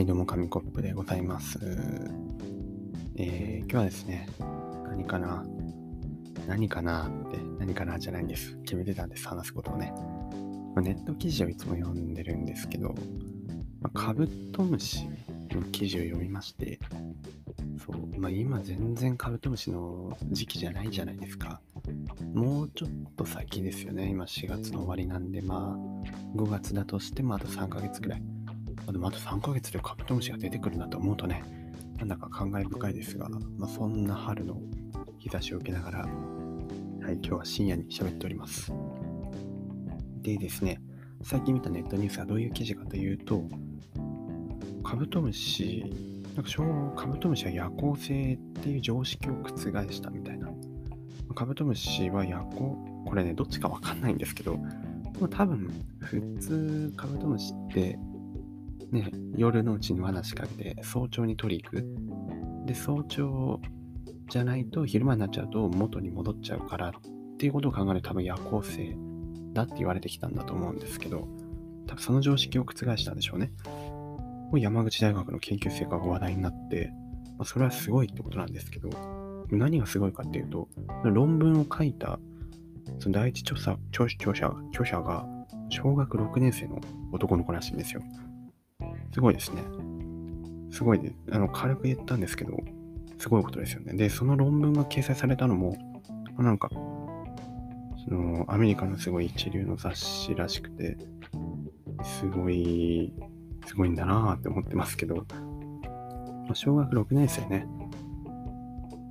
はい、どうも、紙コップでございます。えー、今日はですね、何かな？何かな？って、何かな？じゃないんです。決めてたんです、話すことをね。まあネット記事をいつも読んでるんですけど、まあ、カブトムシの記事を読みまして、そう、まあ、今全然カブトムシの時期じゃないじゃないですか。もうちょっと先ですよね。今4月の終わりなんで、まあ、5月だとしてもあと3ヶ月くらい。あでもあと3ヶ月でカブトムシが出てくるなと思うとね、なんだか感慨深いですが、まあ、そんな春の日差しを受けながら、はい、今日は深夜に喋っております。でですね、最近見たネットニュースはどういう記事かというと、カブトムシ、なんか小カブトムシは夜行性っていう常識を覆したみたいな。カブトムシは夜行、これね、どっちかわかんないんですけど、多分、普通カブトムシって、ね、夜のうちに罠仕掛けて早朝に取り行く。で、早朝じゃないと昼間になっちゃうと元に戻っちゃうからっていうことを考えると多分夜行性だって言われてきたんだと思うんですけど、多分その常識を覆したんでしょうね。山口大学の研究成果が話題になって、まあ、それはすごいってことなんですけど、何がすごいかっていうと、論文を書いたその第一著者著者著者が小学6年生の男の子らしいんですよ。すごいですね。すごいで、あの、軽く言ったんですけど、すごいことですよね。で、その論文が掲載されたのも、なんか、その、アメリカのすごい一流の雑誌らしくて、すごい、すごいんだなぁって思ってますけど、小学6年生ね、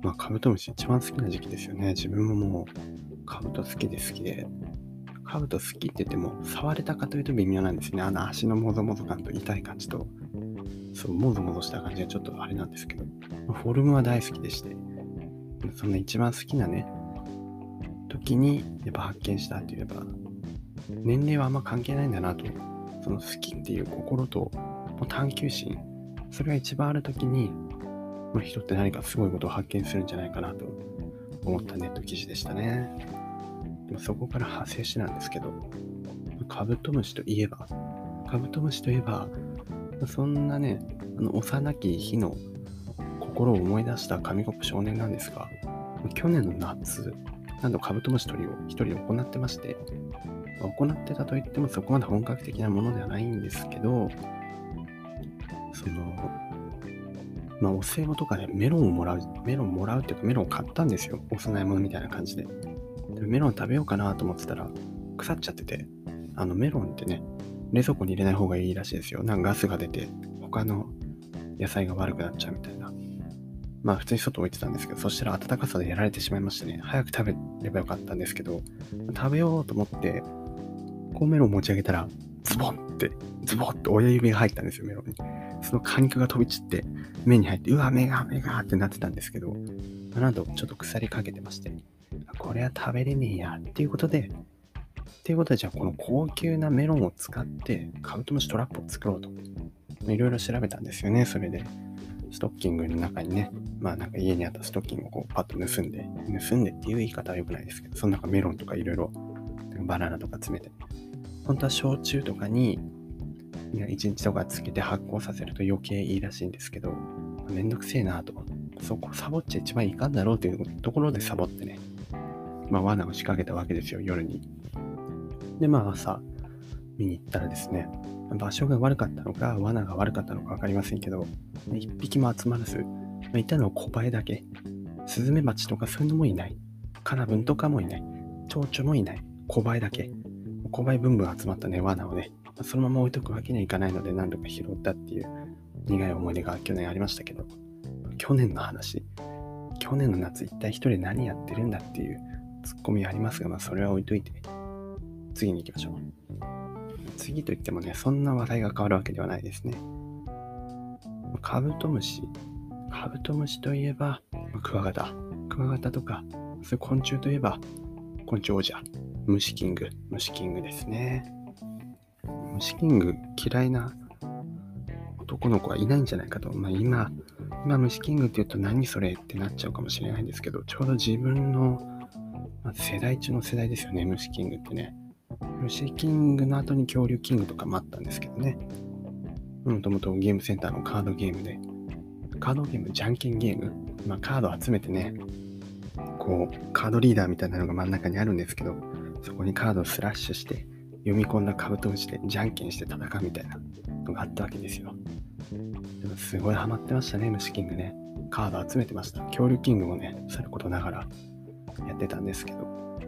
まあ、カブトムシ一番好きな時期ですよね。自分ももう、カブト好きで好きで、カブト好きって言っても、触れたかというと微妙なんですね。あの足のもぞもぞ感と痛い感じと、そう、もぞもぞした感じがちょっとあれなんですけど、フォルムは大好きでして、そんな一番好きなね、時にやっぱ発見したって言えば、年齢はあんま関係ないんだなと、その好きっていう心と探求心、それが一番ある時に、人って何かすごいことを発見するんじゃないかなと思ったネット記事でしたね。そこから派生してなんですけど、カブトムシといえば、カブトムシといえば、そんなね、あの幼き日の心を思い出した紙コップ少年なんですが、去年の夏、なんとカブトムシ取りを一人行ってまして、行ってたといってもそこまで本格的なものではないんですけど、その、まあ、お歳暮とかでメロンをもらう、メロンもらうっていうかメロンを買ったんですよ。お供え物みたいな感じで。メロン食べようかなと思ってたら、腐っちゃってて、あのメロンってね、冷蔵庫に入れない方がいいらしいですよ。なんかガスが出て、他の野菜が悪くなっちゃうみたいな。まあ普通に外置いてたんですけど、そしたら暖かさでやられてしまいましてね、早く食べればよかったんですけど、食べようと思って、こうメロン持ち上げたら、ズボンって、ズボンって親指が入ったんですよ、メロンに。その果肉が飛び散って、目に入って、うわ、目が、目がってなってたんですけど、なんとちょっと腐りかけてまして、これは食べれねえや、っていうことで、っていうことで、じゃあこの高級なメロンを使ってカブトムシトラップを作ろうと。いろいろ調べたんですよね、それで。ストッキングの中にね、まあなんか家にあったストッキングをこうパッと盗んで、盗んでっていう言い方は良くないですけど、その中メロンとかいろいろバナナとか詰めて、本当は焼酎とかに1日とかつけて発酵させると余計いいらしいんですけど、めんどくせえなと。そこサボっちゃ一番いかんだろうというところでサボってね、まあ罠を仕掛けたわけですよ、夜に。で、まあ朝見に行ったらですね、場所が悪かったのか、罠が悪かったのか分かりませんけど、一匹も集まらず、まあ、いたのは小バエだけ。スズメバチとかそういうのもいない。カナブンとかもいない。蝶々もいない。小バエだけ。小バエブンブン集まったね、罠をね、そのまま置いとくわけにはいかないので何度か拾ったっていう苦い思い出が去年ありましたけど、去年の話、去年の夏一体一人何やってるんだっていうツッコミありますが、まあそれは置いといて、次に行きましょう。次といってもね、そんな話題が変わるわけではないですね。カブトムシ。カブトムシといえば、クワガタ。クワガタとか、そういう昆虫といえば、昆虫王者。虫キング。虫キングですね。虫キング嫌いな男の子はいないんじゃないかと。まあ今、今虫キングって言うと何それってなっちゃうかもしれないんですけど、ちょうど自分の、まあ、世代中の世代ですよね、虫キングってね。虫キングの後に恐竜キングとかもあったんですけどね。もともとゲームセンターのカードゲームで、カードゲーム、じゃんけんゲーム、まあ、カード集めてね、こう、カードリーダーみたいなのが真ん中にあるんですけど、そこにカードをスラッシュして、読み込んだカブトムシでじゃんけんして戦うみたいなのがあったわけですよ。でもすごいハマってましたね、虫キングね。カード集めてました。恐竜キングもね、さることながらやってたんですけど、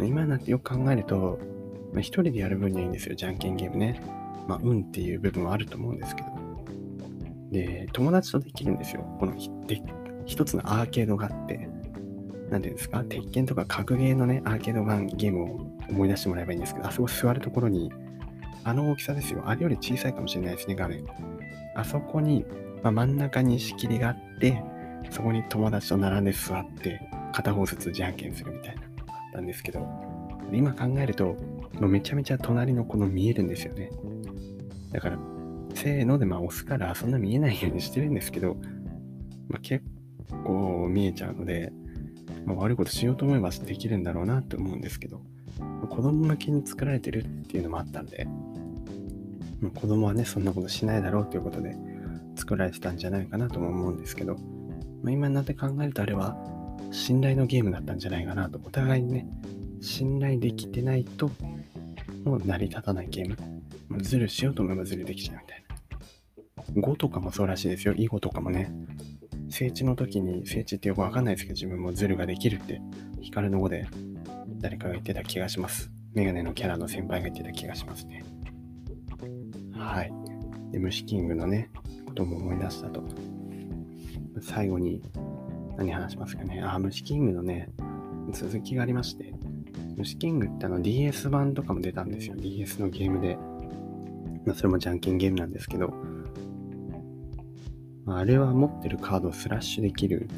今なってよく考えると、まあ、一人でやる分にはいいんですよ、じゃんけんゲームね。まあ、運っていう部分はあると思うんですけど。で、友達とできるんですよ。こので一つのアーケードがあって、なんていうんですか、鉄拳とか格ゲーのね、アーケード版ゲームを思い出してもらえばいいんですけど、あそこ座るところに、あの大きさですよ。あれより小さいかもしれないですね、画面。あそこに、まあ、真ん中に仕切りがあって、そこに友達と並んで座って、片方ずつじゃんけんするみたいな、あったんですけど、今考えると、もうめちゃめちゃ隣の子の見えるんですよね。だから、せーのでまあ押すからそんな見えないようにしてるんですけど、まあ、結構見えちゃうので、まあ、悪いことしようと思えばできるんだろうなって思うんですけど、子供向けに作られてるっていうのもあったんで、ま、子供はね、そんなことしないだろうということで作られてたんじゃないかなとも思うんですけど、まあ、今になって考えるとあれは信頼のゲームだったんじゃないかなと、お互いにね、信頼できてないともう成り立たないゲーム。ズルしようと思えばズルできちゃうみたいな。5とかもそうらしいですよ。囲碁とかもね、聖地の時に、聖地ってよくわかんないですけど、自分もズルができるって、光の語で誰かが言ってた気がします。メガネのキャラの先輩が言ってた気がしますね。はい。で、虫キングのね、ことも思い出したと。最後に、何話しますかね。あ、虫キングのね、続きがありまして、虫キングってあの DS 版とかも出たんですよ。DS のゲームで。まあ、それもじゃんけんゲームなんですけど、まあ、あれは持ってるカードをスラッシュできる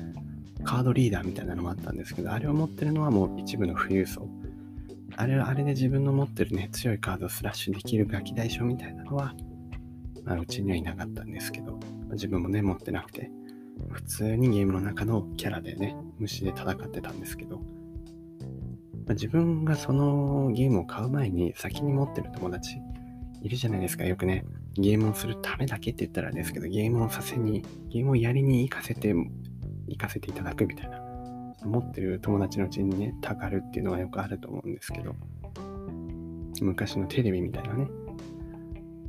カードリーダーみたいなのもあったんですけど、あれを持ってるのはもう一部の富裕層。あれはあれで自分の持ってるね、強いカードをスラッシュできるガキ大将みたいなのは、まあ、うちにはいなかったんですけど、自分もね、持ってなくて、普通にゲームの中のキャラでね、虫で戦ってたんですけど、まあ、自分がそのゲームを買う前に先に持ってる友達いるじゃないですか、よくね。ゲームをするためだけって言ったらですけど、ゲームをさせに、ゲームをやりに行かせて、行かせていただくみたいな。持ってる友達のうちにね、たかるっていうのはよくあると思うんですけど、昔のテレビみたいなね、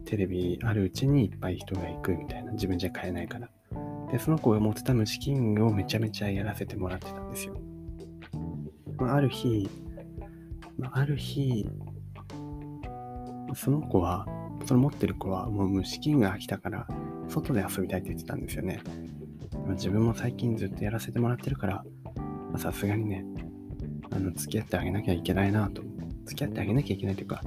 テレビあるうちにいっぱい人が行くみたいな、自分じゃ買えないから。で、その子が持ってた虫キングをめちゃめちゃやらせてもらってたんですよ。まあ、ある日、まあ、ある日、その子は、その持ってる子はもう虫キングが来たから外で遊びたいって言ってたんですよね。自分も最近ずっとやらせてもらってるから、さすがにね、あの、付き合ってあげなきゃいけないなと。付き合ってあげなきゃいけないというか、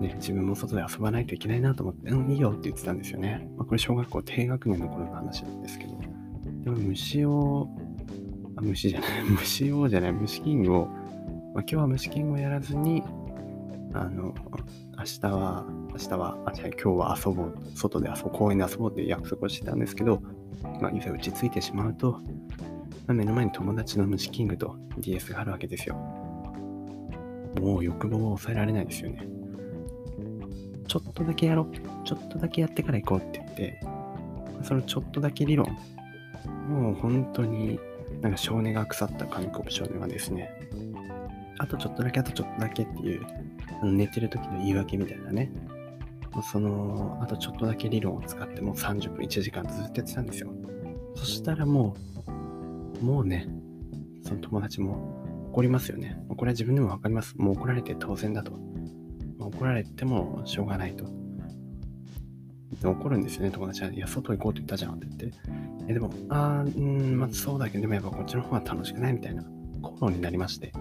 ね、自分も外で遊ばないといけないなと思って、うん、いいよって言ってたんですよね。まあ、これ小学校低学年の頃の話なんですけど。でも虫を、あ、虫じゃない、虫をじゃない、虫キングを、まあ、今日は虫キングをやらずに、あの、明日は、明日は、あ、じゃあ今日は遊ぼう、外で遊ぼう、公園で遊ぼうって約束をしてたんですけど、まあ、いざ打ち着いてしまうと、まあ、目の前に友達の虫キングと DS があるわけですよ。もう欲望を抑えられないですよね。ちょっとだけやろう。ちょっとだけやってから行こうって言って、そのちょっとだけ理論、もう本当になんか少年が腐った紙コップ少年はですね、あとちょっとだけ、あとちょっとだけっていう、あの寝てる時の言い訳みたいなね。その、あとちょっとだけ理論を使ってもう30分、1時間ずっとやってたんですよ。そしたらもう、もうね、その友達も怒りますよね。これは自分でもわかります。もう怒られて当然だと。怒られてもしょうがないと。で怒るんですよね、友達は。いや、外行こうって言ったじゃんって言って。え、でも、あー、うん、まあそうだけど、でもやっぱこっちの方が楽しくないみたいな口論になりまして。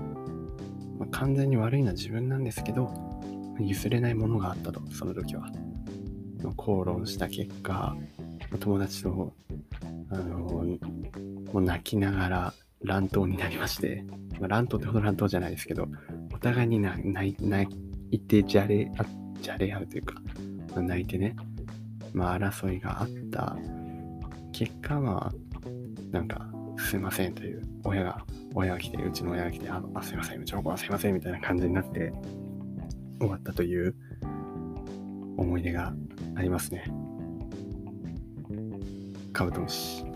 まあ、完全に悪いのは自分なんですけど、譲れないものがあったと、その時は。口論した結果、友達と、あの、もう泣きながら乱闘になりまして、まあ、乱闘ってほど乱闘じゃないですけど、お互いに泣いてじゃれ、あじゃれ合うというか、泣いてね、まあ争いがあった結果は、なんか、すいませんという、親が親が来て、うちの親が来て、あ、あすいません、うちの子はすいません、みたいな感じになって終わったという思い出がありますね。カブトムシ。